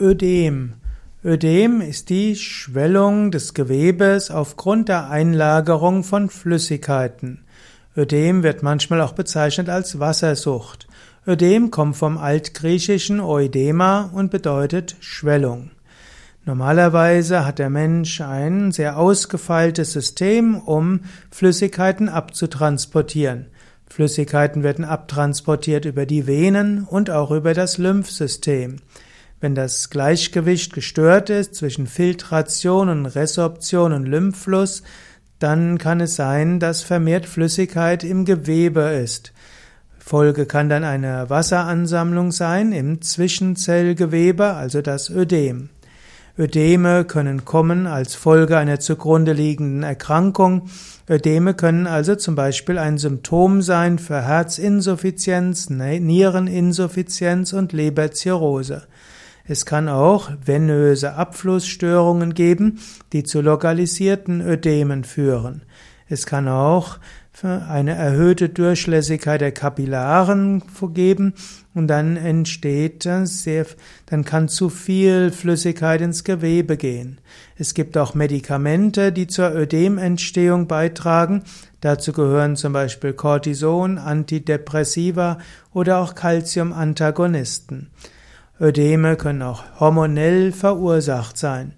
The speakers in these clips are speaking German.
Ödem. Ödem ist die Schwellung des Gewebes aufgrund der Einlagerung von Flüssigkeiten. Ödem wird manchmal auch bezeichnet als Wassersucht. Ödem kommt vom altgriechischen Oedema und bedeutet Schwellung. Normalerweise hat der Mensch ein sehr ausgefeiltes System, um Flüssigkeiten abzutransportieren. Flüssigkeiten werden abtransportiert über die Venen und auch über das Lymphsystem. Wenn das Gleichgewicht gestört ist zwischen Filtration und Resorption und Lymphfluss, dann kann es sein, dass vermehrt Flüssigkeit im Gewebe ist. Folge kann dann eine Wasseransammlung sein im Zwischenzellgewebe, also das Ödem. Ödeme können kommen als Folge einer zugrunde liegenden Erkrankung. Ödeme können also zum Beispiel ein Symptom sein für Herzinsuffizienz, Niereninsuffizienz und Leberzirrhose. Es kann auch venöse Abflussstörungen geben, die zu lokalisierten Ödemen führen. Es kann auch eine erhöhte Durchlässigkeit der Kapillaren geben und dann entsteht sehr, dann kann zu viel Flüssigkeit ins Gewebe gehen. Es gibt auch Medikamente, die zur Ödementstehung beitragen. Dazu gehören zum Beispiel Cortison, Antidepressiva oder auch Calciumantagonisten. Ödeme können auch hormonell verursacht sein.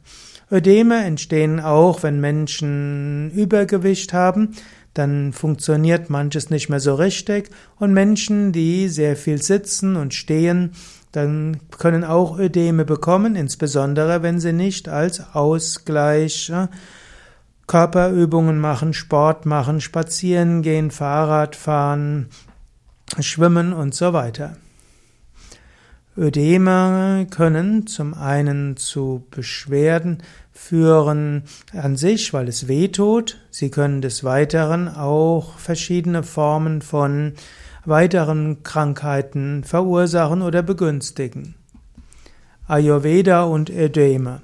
Ödeme entstehen auch, wenn Menschen Übergewicht haben, dann funktioniert manches nicht mehr so richtig und Menschen, die sehr viel sitzen und stehen, dann können auch Ödeme bekommen, insbesondere wenn sie nicht als Ausgleich Körperübungen machen, Sport machen, spazieren gehen, Fahrrad fahren, schwimmen und so weiter. Ödeme können zum einen zu Beschwerden führen an sich, weil es weh tut. Sie können des Weiteren auch verschiedene Formen von weiteren Krankheiten verursachen oder begünstigen. Ayurveda und Ödeme.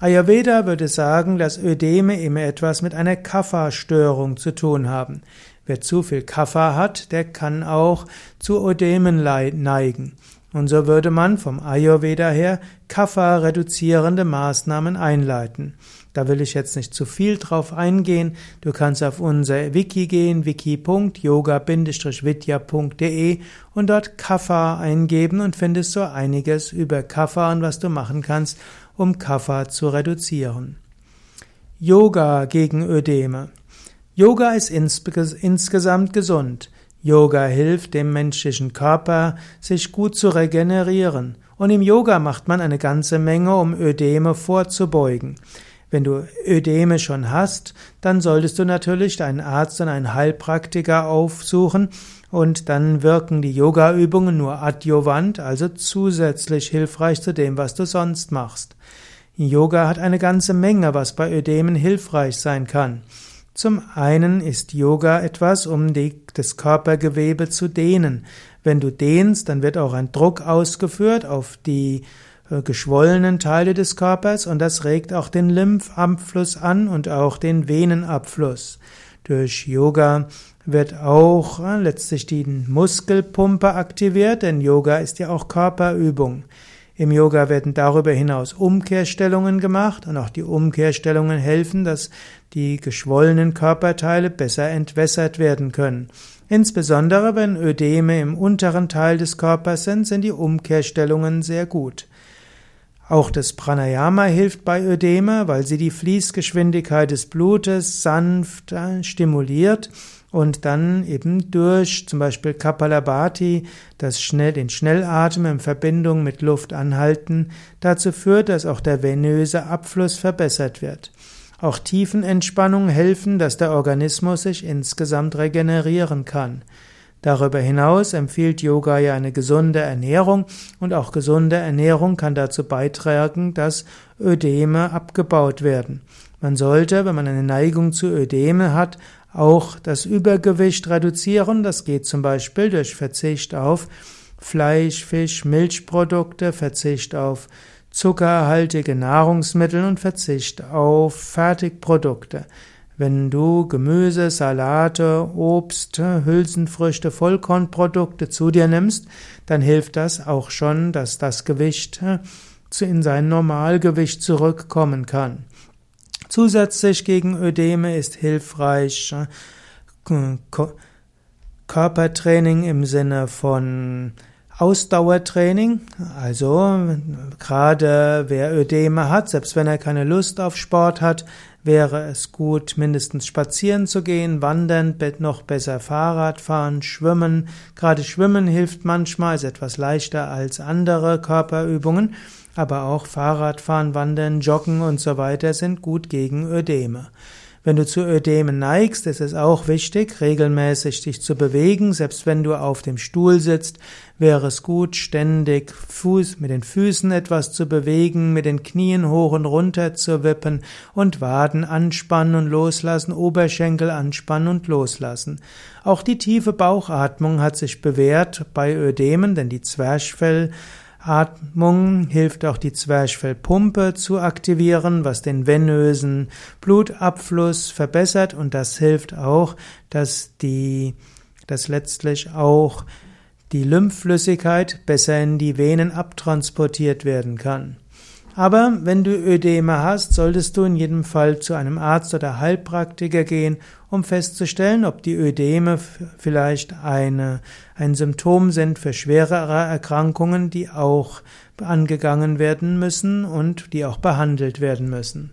Ayurveda würde sagen, dass Ödeme immer etwas mit einer Kapha-Störung zu tun haben. Wer zu viel Kapha hat, der kann auch zu Ödemen neigen. Und so würde man vom Ayurveda her Kapha-reduzierende Maßnahmen einleiten. Da will ich jetzt nicht zu viel drauf eingehen. Du kannst auf unser Wiki gehen, wiki.yoga-vidya.de und dort Kapha eingeben und findest so einiges über Kapha und was du machen kannst, um Kapha zu reduzieren. Yoga gegen Ödeme. Yoga ist insgesamt gesund. Yoga hilft dem menschlichen Körper, sich gut zu regenerieren. Und im Yoga macht man eine ganze Menge, um Ödeme vorzubeugen. Wenn du Ödeme schon hast, dann solltest du natürlich einen Arzt und einen Heilpraktiker aufsuchen und dann wirken die Yoga-Übungen nur adjuvant, also zusätzlich hilfreich zu dem, was du sonst machst. Yoga hat eine ganze Menge, was bei Ödemen hilfreich sein kann. Zum einen ist Yoga etwas, um die, das Körpergewebe zu dehnen. Wenn du dehnst, dann wird auch ein Druck ausgeführt auf die äh, geschwollenen Teile des Körpers und das regt auch den Lymphabfluss an und auch den Venenabfluss. Durch Yoga wird auch äh, letztlich die Muskelpumpe aktiviert, denn Yoga ist ja auch Körperübung. Im Yoga werden darüber hinaus Umkehrstellungen gemacht und auch die Umkehrstellungen helfen, dass die geschwollenen Körperteile besser entwässert werden können. Insbesondere wenn Ödeme im unteren Teil des Körpers sind, sind die Umkehrstellungen sehr gut. Auch das Pranayama hilft bei Ödeme, weil sie die Fließgeschwindigkeit des Blutes sanft äh, stimuliert und dann eben durch zum Beispiel Kapalabhati, das schnell, den Schnellatmen in Verbindung mit Luft anhalten, dazu führt, dass auch der venöse Abfluss verbessert wird. Auch Tiefenentspannung helfen, dass der Organismus sich insgesamt regenerieren kann. Darüber hinaus empfiehlt Yoga ja eine gesunde Ernährung und auch gesunde Ernährung kann dazu beitragen, dass Ödeme abgebaut werden. Man sollte, wenn man eine Neigung zu Ödeme hat, auch das Übergewicht reduzieren. Das geht zum Beispiel durch Verzicht auf Fleisch, Fisch, Milchprodukte, Verzicht auf zuckerhaltige Nahrungsmittel und Verzicht auf Fertigprodukte. Wenn du Gemüse, Salate, Obst, Hülsenfrüchte, Vollkornprodukte zu dir nimmst, dann hilft das auch schon, dass das Gewicht in sein Normalgewicht zurückkommen kann. Zusätzlich gegen Ödeme ist hilfreich äh, Körpertraining im Sinne von Ausdauertraining, also gerade wer Ödeme hat, selbst wenn er keine Lust auf Sport hat, wäre es gut, mindestens spazieren zu gehen, wandern, noch besser Fahrrad fahren, schwimmen. Gerade schwimmen hilft manchmal, ist etwas leichter als andere Körperübungen, aber auch Fahrradfahren, wandern, joggen und so weiter sind gut gegen Ödeme. Wenn du zu Ödemen neigst, ist es auch wichtig, regelmäßig dich zu bewegen. Selbst wenn du auf dem Stuhl sitzt, wäre es gut, ständig Fuß, mit den Füßen etwas zu bewegen, mit den Knien hoch und runter zu wippen und Waden anspannen und loslassen, Oberschenkel anspannen und loslassen. Auch die tiefe Bauchatmung hat sich bewährt bei Ödemen, denn die Zwerchfell Atmung hilft auch die Zwerchfellpumpe zu aktivieren, was den venösen Blutabfluss verbessert und das hilft auch, dass die, dass letztlich auch die Lymphflüssigkeit besser in die Venen abtransportiert werden kann. Aber wenn du Ödeme hast, solltest du in jedem Fall zu einem Arzt oder Heilpraktiker gehen, um festzustellen, ob die Ödeme vielleicht eine, ein Symptom sind für schwerere Erkrankungen, die auch angegangen werden müssen und die auch behandelt werden müssen.